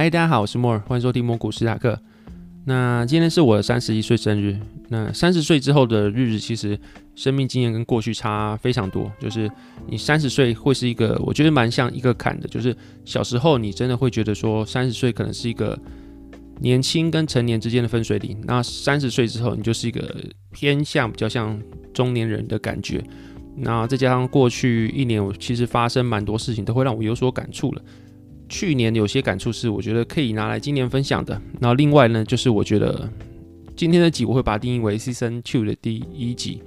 嗨，大家好，我是莫尔，欢迎收听莫古斯塔克。那今天是我的三十一岁生日。那三十岁之后的日子，其实生命经验跟过去差非常多。就是你三十岁会是一个，我觉得蛮像一个坎的。就是小时候你真的会觉得说，三十岁可能是一个年轻跟成年之间的分水岭。那三十岁之后，你就是一个偏向比较像中年人的感觉。那再加上过去一年，我其实发生蛮多事情，都会让我有所感触了。去年有些感触是我觉得可以拿来今年分享的。然后另外呢，就是我觉得今天的集我会把它定义为 Season Two 的第一集，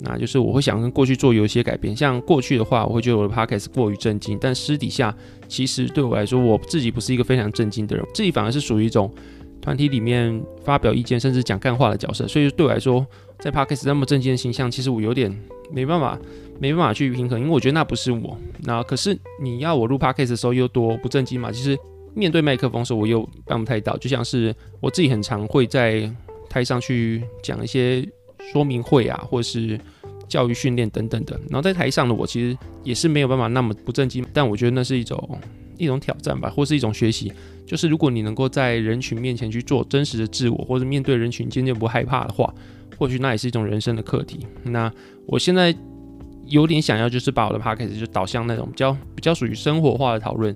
那就是我会想跟过去做有一些改变。像过去的话，我会觉得我的 Podcast 过于震惊，但私底下其实对我来说，我自己不是一个非常震惊的人，自己反而是属于一种团体里面发表意见甚至讲干话的角色。所以对我来说，在 Podcast 那么震惊的形象，其实我有点没办法。没办法去平衡，因为我觉得那不是我。那可是你要我录 podcast 的时候又多不正经嘛。其实面对麦克风的时候，我又办不太到。就像是我自己很常会在台上去讲一些说明会啊，或是教育训练等等的。然后在台上的我其实也是没有办法那么不正经。但我觉得那是一种一种挑战吧，或是一种学习。就是如果你能够在人群面前去做真实的自我，或者面对人群渐渐不害怕的话，或许那也是一种人生的课题。那我现在。有点想要，就是把我的 p o c a s t 就导向那种比较比较属于生活化的讨论，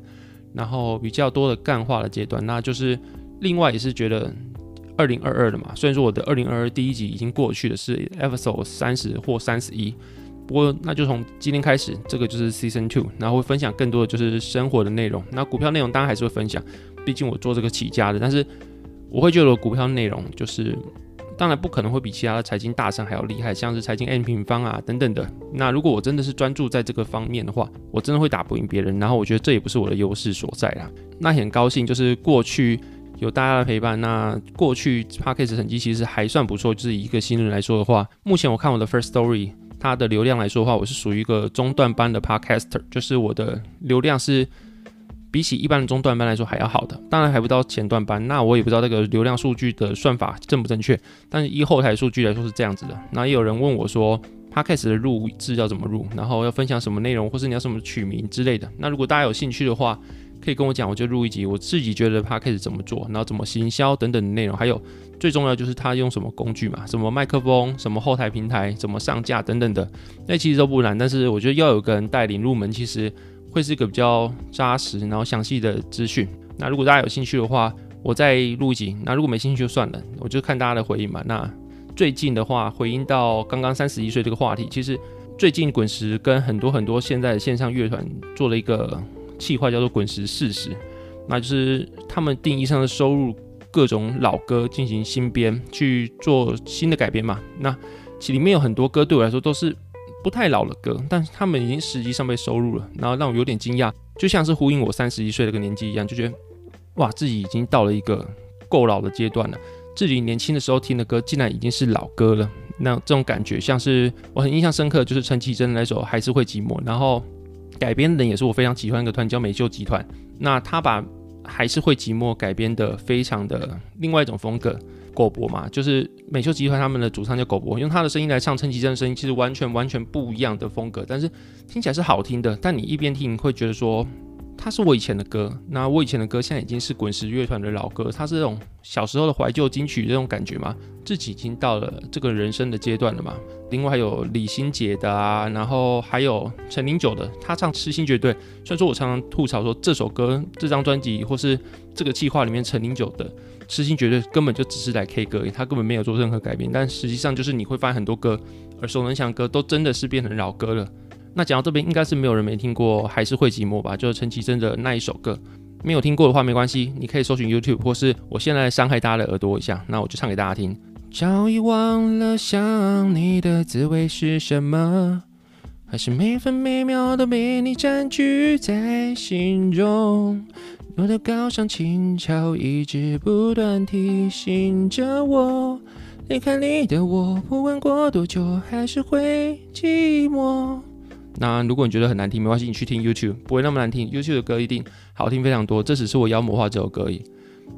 然后比较多的干化的阶段。那就是另外也是觉得二零二二的嘛，虽然说我的二零二二第一集已经过去的是 episode 三十或三十一，不过那就从今天开始，这个就是 season two，然后会分享更多的就是生活的内容。那股票内容当然还是会分享，毕竟我做这个起家的，但是我会觉得股票内容就是。当然不可能会比其他的财经大神还要厉害，像是财经 N 平方啊等等的。那如果我真的是专注在这个方面的话，我真的会打不赢别人。然后我觉得这也不是我的优势所在啦。那很高兴就是过去有大家的陪伴。那过去 p a c k a g e 成绩其实还算不错。就是一个新人来说的话，目前我看我的 First Story 它的流量来说的话，我是属于一个中段班的 Podcaster，就是我的流量是。比起一般的中段班来说还要好的，当然还不到前段班。那我也不知道这个流量数据的算法正不正确，但是以后台数据来说是这样子的。那也有人问我说，Podcast 的录制要怎么录，然后要分享什么内容，或是你要什么取名之类的。那如果大家有兴趣的话，可以跟我讲，我就录一集我自己觉得 Podcast 怎么做，然后怎么行销等等的内容，还有最重要就是他用什么工具嘛，什么麦克风，什么后台平台，怎么上架等等的，那其实都不难。但是我觉得要有个人带领入门，其实。会是一个比较扎实，然后详细的资讯。那如果大家有兴趣的话，我再录一集。那如果没兴趣就算了，我就看大家的回应嘛。那最近的话，回应到刚刚三十一岁这个话题，其实最近滚石跟很多很多现在的线上乐团做了一个企划，叫做“滚石四十”，那就是他们定义上的收入各种老歌进行新编，去做新的改编嘛。那其里面有很多歌对我来说都是。不太老的歌，但是他们已经实际上被收录了，然后让我有点惊讶，就像是呼应我三十一岁这个年纪一样，就觉得哇，自己已经到了一个够老的阶段了。自己年轻的时候听的歌，竟然已经是老歌了，那这种感觉像是我很印象深刻，就是陈绮贞那首《还是会寂寞》，然后改编的也是我非常喜欢一个团叫美秀集团，那他把《还是会寂寞》改编的非常的另外一种风格。狗博嘛，就是美秀集团他们的主唱叫狗博，用他的声音来唱陈绮贞的声音，其实完全完全不一样的风格，但是听起来是好听的。但你一边听，你会觉得说。它是我以前的歌，那我以前的歌现在已经是滚石乐团的老歌，它是这种小时候的怀旧金曲这种感觉嘛，自己已经到了这个人生的阶段了嘛。另外还有李心洁的啊，然后还有陈零九的，他唱《痴心绝对》，虽然说我常常吐槽说这首歌、这张专辑或是这个计划里面陈零九的《痴心绝对》根本就只是来 K 歌，他根本没有做任何改变，但实际上就是你会发现很多歌耳熟能详歌都真的是变成老歌了。那讲到这边，应该是没有人没听过，还是会寂寞吧？就是陈绮贞的那一首歌，没有听过的话没关系，你可以搜寻 YouTube，或是我现在伤害大家的耳朵一下，那我就唱给大家听。早已忘了想你的滋味是什么，还是每分每秒都被你占据在心中？我的高尚轻巧一直不断提醒着我，离开你的我，不管过多久，还是会寂寞。那如果你觉得很难听，没关系，你去听 YouTube，不会那么难听。YouTube 的歌一定好听非常多。这只是我妖魔化这首歌而已。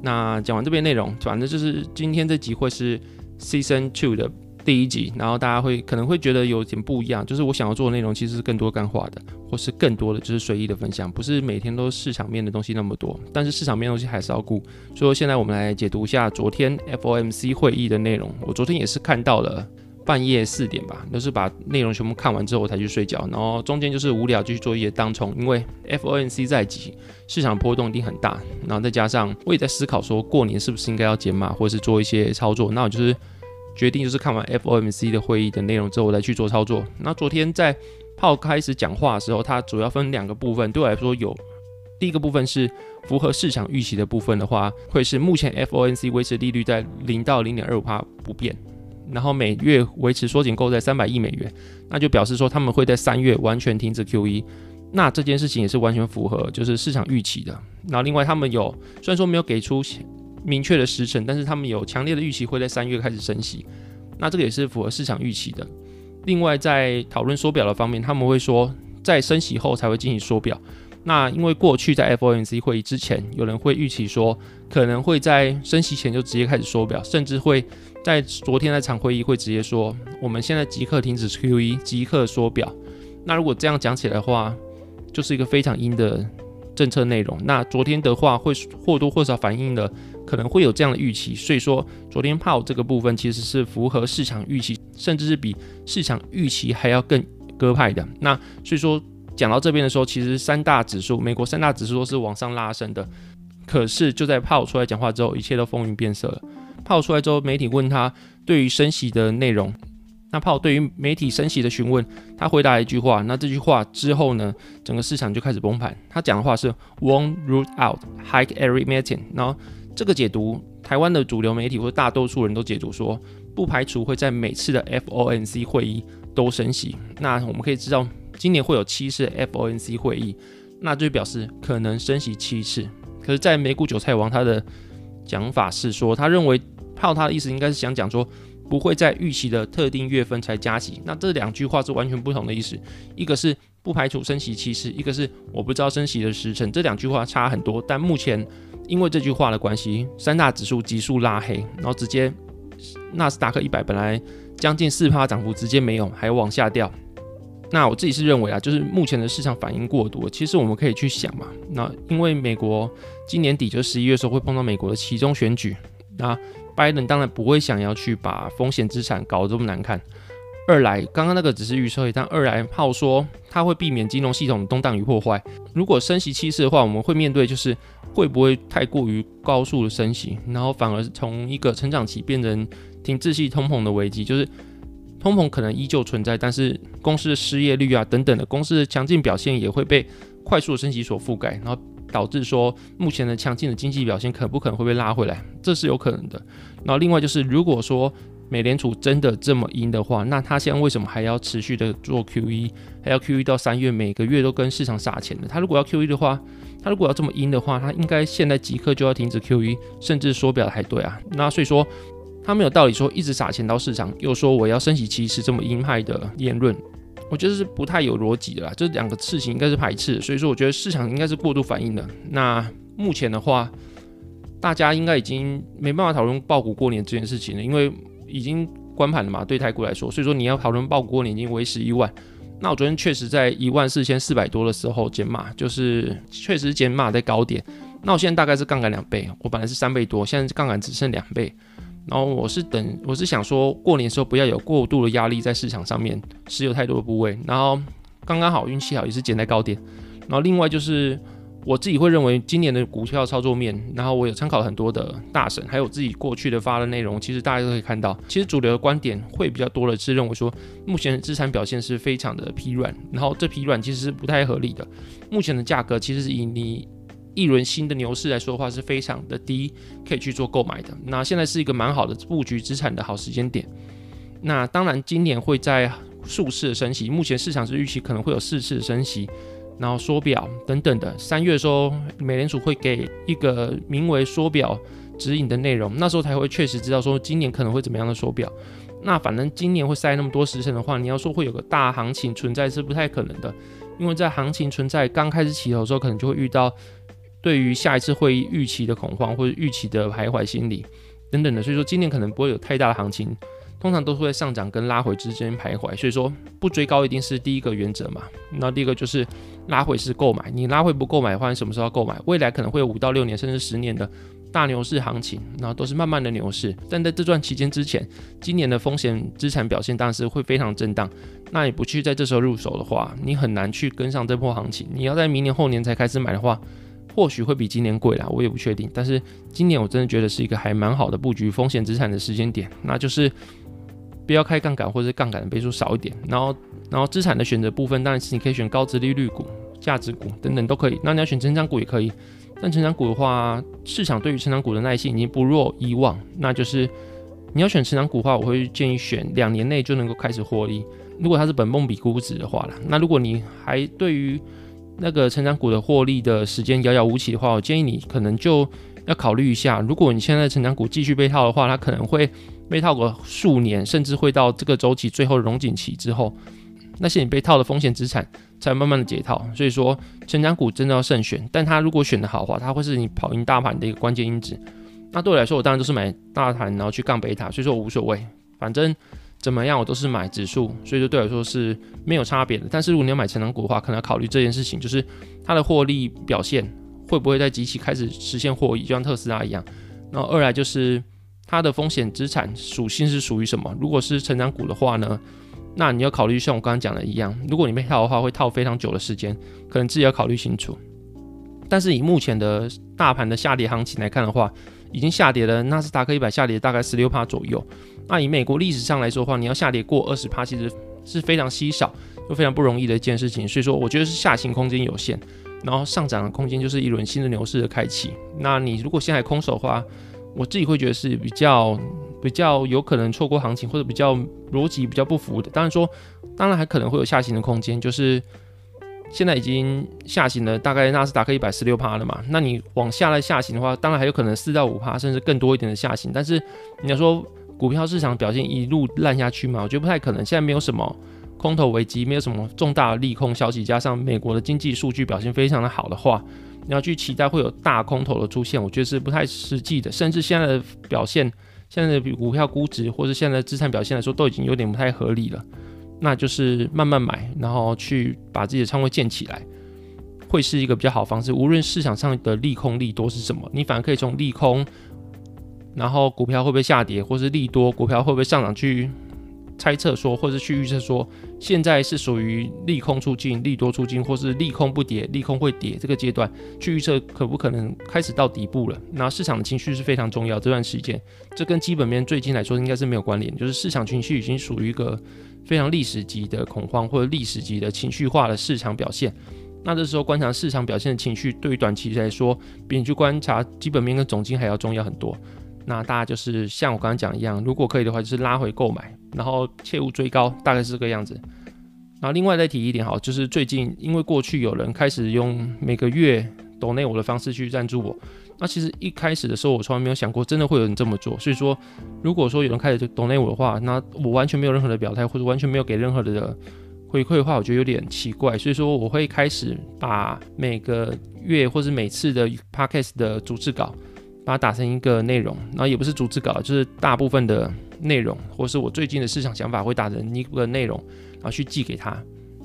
那讲完这边内容，反正就是今天这集会是 Season Two 的第一集，然后大家会可能会觉得有点不一样，就是我想要做的内容其实是更多干化的，或是更多的就是随意的分享，不是每天都市场面的东西那么多，但是市场面东西还是要顾。所以现在我们来解读一下昨天 FOMC 会议的内容。我昨天也是看到了半夜四点吧，就是把内容全部看完之后我才去睡觉，然后中间就是无聊继续做一些当冲，因为 FOMC 在即，市场波动一定很大，然后再加上我也在思考说过年是不是应该要减码，或者是做一些操作，那我就是。决定就是看完 FOMC 的会议的内容之后，我再去做操作。那昨天在炮开始讲话的时候，它主要分两个部分。对我来说，有第一个部分是符合市场预期的部分的话，会是目前 FOMC 维持利率在零到零点二五帕不变，然后每月维持缩紧购债三百亿美元，那就表示说他们会在三月完全停止 QE。那这件事情也是完全符合就是市场预期的。然后另外他们有虽然说没有给出。明确的时程，但是他们有强烈的预期会在三月开始升息，那这个也是符合市场预期的。另外，在讨论缩表的方面，他们会说在升息后才会进行缩表。那因为过去在 FOMC 会议之前，有人会预期说可能会在升息前就直接开始缩表，甚至会在昨天那场会议会直接说我们现在即刻停止 QE，即刻缩表。那如果这样讲起来的话，就是一个非常阴的政策内容。那昨天的话会或多或少反映了。可能会有这样的预期，所以说昨天炮这个部分其实是符合市场预期，甚至是比市场预期还要更鸽派的。那所以说讲到这边的时候，其实三大指数，美国三大指数都是往上拉升的。可是就在炮出来讲话之后，一切都风云变色了。炮出来之后，媒体问他对于升息的内容，那炮对于媒体升息的询问，他回答一句话，那这句话之后呢，整个市场就开始崩盘。他讲的话是 “won't rule out hike every meeting”，然后。这个解读，台湾的主流媒体或者大多数人都解读说，不排除会在每次的 FOMC 会议都升息。那我们可以知道，今年会有七次 FOMC 会议，那就表示可能升息七次。可是，在美股韭菜王他的讲法是说，他认为炮他的意思应该是想讲说，不会在预期的特定月份才加息。那这两句话是完全不同的意思，一个是不排除升息七次，一个是我不知道升息的时辰。这两句话差很多，但目前。因为这句话的关系，三大指数急速拉黑，然后直接纳斯达克一百本来将近四趴涨幅直接没有，还往下掉。那我自己是认为啊，就是目前的市场反应过多。其实我们可以去想嘛，那因为美国今年底就十一月时候会碰到美国的其中选举，那拜登当然不会想要去把风险资产搞得这么难看。二来，刚刚那个只是预测，但二来炮说它会避免金融系统动荡与破坏。如果升息趋势的话，我们会面对就是会不会太过于高速的升息，然后反而从一个成长期变成停滞系通膨的危机，就是通膨可能依旧存在，但是公司的失业率啊等等的公司的强劲表现也会被快速升级所覆盖，然后导致说目前的强劲的经济表现可不可能会被拉回来，这是有可能的。然后另外就是如果说美联储真的这么阴的话，那他现在为什么还要持续的做 QE，还要 QE 到三月，每个月都跟市场撒钱呢？他如果要 QE 的话，他如果要这么阴的话，他应该现在即刻就要停止 QE，甚至缩表还对啊。那所以说，他没有道理说一直撒钱到市场，又说我要升息期是这么鹰派的言论，我觉得是不太有逻辑的啦。这两个事情应该是排斥，所以说我觉得市场应该是过度反应的。那目前的话，大家应该已经没办法讨论爆股过年这件事情了，因为。已经关盘了嘛？对台股来说，所以说你要讨论爆股过年已经为时已晚。那我昨天确实在一万四千四百多的时候减码，就是确实减码在高点。那我现在大概是杠杆两倍，我本来是三倍多，现在杠杆只剩两倍。然后我是等，我是想说过年时候不要有过度的压力在市场上面，持有太多的部位。然后刚刚好运气好，也是捡在高点。然后另外就是。我自己会认为今年的股票操作面，然后我有参考很多的大神，还有自己过去的发的内容，其实大家都可以看到，其实主流的观点会比较多的是认为说，目前的资产表现是非常的疲软，然后这疲软其实是不太合理的。目前的价格其实是以你一轮新的牛市来说的话是非常的低，可以去做购买的。那现在是一个蛮好的布局资产的好时间点。那当然今年会在数次的升息，目前市场是预期可能会有四次的升息。然后缩表等等的，三月的时候，美联储会给一个名为缩表指引的内容，那时候才会确实知道说今年可能会怎么样的缩表。那反正今年会塞那么多时辰的话，你要说会有个大行情存在是不太可能的，因为在行情存在刚开始起头的时候，可能就会遇到对于下一次会议预期的恐慌或者预期的徘徊心理等等的，所以说今年可能不会有太大的行情通常都会在上涨跟拉回之间徘徊，所以说不追高一定是第一个原则嘛。那第二个就是拉回是购买，你拉回不购买的话，你什么时候要购买？未来可能会有五到六年甚至十年的大牛市行情，然后都是慢慢的牛市。但在这段期间之前，今年的风险资产表现当然是会非常震荡。那你不去在这时候入手的话，你很难去跟上这波行情。你要在明年后年才开始买的话，或许会比今年贵啦，我也不确定。但是今年我真的觉得是一个还蛮好的布局风险资产的时间点，那就是。不要开杠杆，或者是杠杆的倍数少一点。然后，然后资产的选择部分，当然是你可以选高值利率股、价值股等等都可以。那你要选成长股也可以。但成长股的话，市场对于成长股的耐心已经不若以往。那就是你要选成长股的话，我会建议选两年内就能够开始获利。如果它是本梦比估值的话啦，那如果你还对于那个成长股的获利的时间遥遥无期的话，我建议你可能就要考虑一下，如果你现在成长股继续被套的话，它可能会。被套个数年，甚至会到这个周期最后的熔景期之后，那些你被套的风险资产才慢慢的解套。所以说，成长股真的要慎选，但它如果选的好的话，它会是你跑赢大盘的一个关键因子。那对我来说，我当然都是买大盘，然后去杠贝塔，所以说我无所谓，反正怎么样我都是买指数，所以说对我来说是没有差别的。但是如果你要买成长股的话，可能要考虑这件事情，就是它的获利表现会不会在机器开始实现获益，就像特斯拉一样。然后二来就是。它的风险资产属性是属于什么？如果是成长股的话呢，那你要考虑像我刚刚讲的一样，如果你被套的话，会套非常久的时间，可能自己要考虑清楚。但是以目前的大盘的下跌行情来看的话，已经下跌了，纳斯达克一百下跌大概十六帕左右。那以美国历史上来说的话，你要下跌过二十帕，其实是非常稀少，又非常不容易的一件事情。所以说，我觉得是下行空间有限，然后上涨的空间就是一轮新的牛市的开启。那你如果现在空手的话，我自己会觉得是比较比较有可能错过行情，或者比较逻辑比较不符的。当然说，当然还可能会有下行的空间，就是现在已经下行了，大概纳斯达克一百十六趴了嘛。那你往下来下行的话，当然还有可能四到五趴，甚至更多一点的下行。但是你要说股票市场表现一路烂下去嘛，我觉得不太可能。现在没有什么空头危机，没有什么重大的利空消息，加上美国的经济数据表现非常的好的话。你要去期待会有大空头的出现，我觉得是不太实际的。甚至现在的表现，现在的股票估值或者现在的资产表现来说，都已经有点不太合理了。那就是慢慢买，然后去把自己的仓位建起来，会是一个比较好方式。无论市场上的利空利多是什么，你反而可以从利空，然后股票会不会下跌，或是利多股票会不会上涨去。猜测说，或者去预测说，现在是属于利空出尽、利多出尽，或是利空不跌、利空会跌这个阶段，去预测可不可能开始到底部了。那市场的情绪是非常重要，这段时间，这跟基本面最近来说应该是没有关联，就是市场情绪已经属于一个非常历史级的恐慌或者历史级的情绪化的市场表现。那这时候观察市场表现的情绪，对于短期来说，比你去观察基本面跟总金还要重要很多。那大家就是像我刚刚讲一样，如果可以的话，就是拉回购买，然后切勿追高，大概是这个样子。然后另外再提一点，好，就是最近因为过去有人开始用每个月抖内我的方式去赞助我，那其实一开始的时候我从来没有想过真的会有人这么做。所以说，如果说有人开始就懂内我的话，那我完全没有任何的表态，或者完全没有给任何的回馈的话，我觉得有点奇怪。所以说，我会开始把每个月或者每次的 podcast 的主持稿。把它打成一个内容，然后也不是逐字稿，就是大部分的内容，或是我最近的市场想法会打成一个内容，然后去寄给他。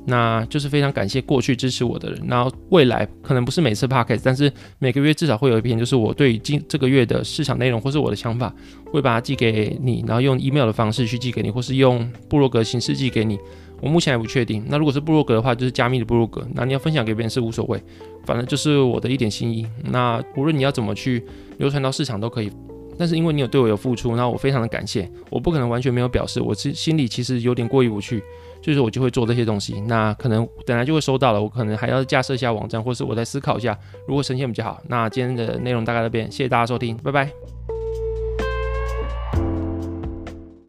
那就是非常感谢过去支持我的人，然后未来可能不是每次 podcast，但是每个月至少会有一篇，就是我对于今这个月的市场内容或是我的想法，会把它寄给你，然后用 email 的方式去寄给你，或是用部落格形式寄给你。我目前还不确定。那如果是部落格的话，就是加密的部落格。那你要分享给别人是无所谓，反正就是我的一点心意。那无论你要怎么去流传到市场都可以。但是因为你有对我有付出，那我非常的感谢。我不可能完全没有表示，我是心里其实有点过意不去，所以说我就会做这些东西。那可能本来就会收到了，我可能还要架设一下网站，或是我再思考一下如何呈现比较好。那今天的内容大概这边，谢谢大家收听，拜拜。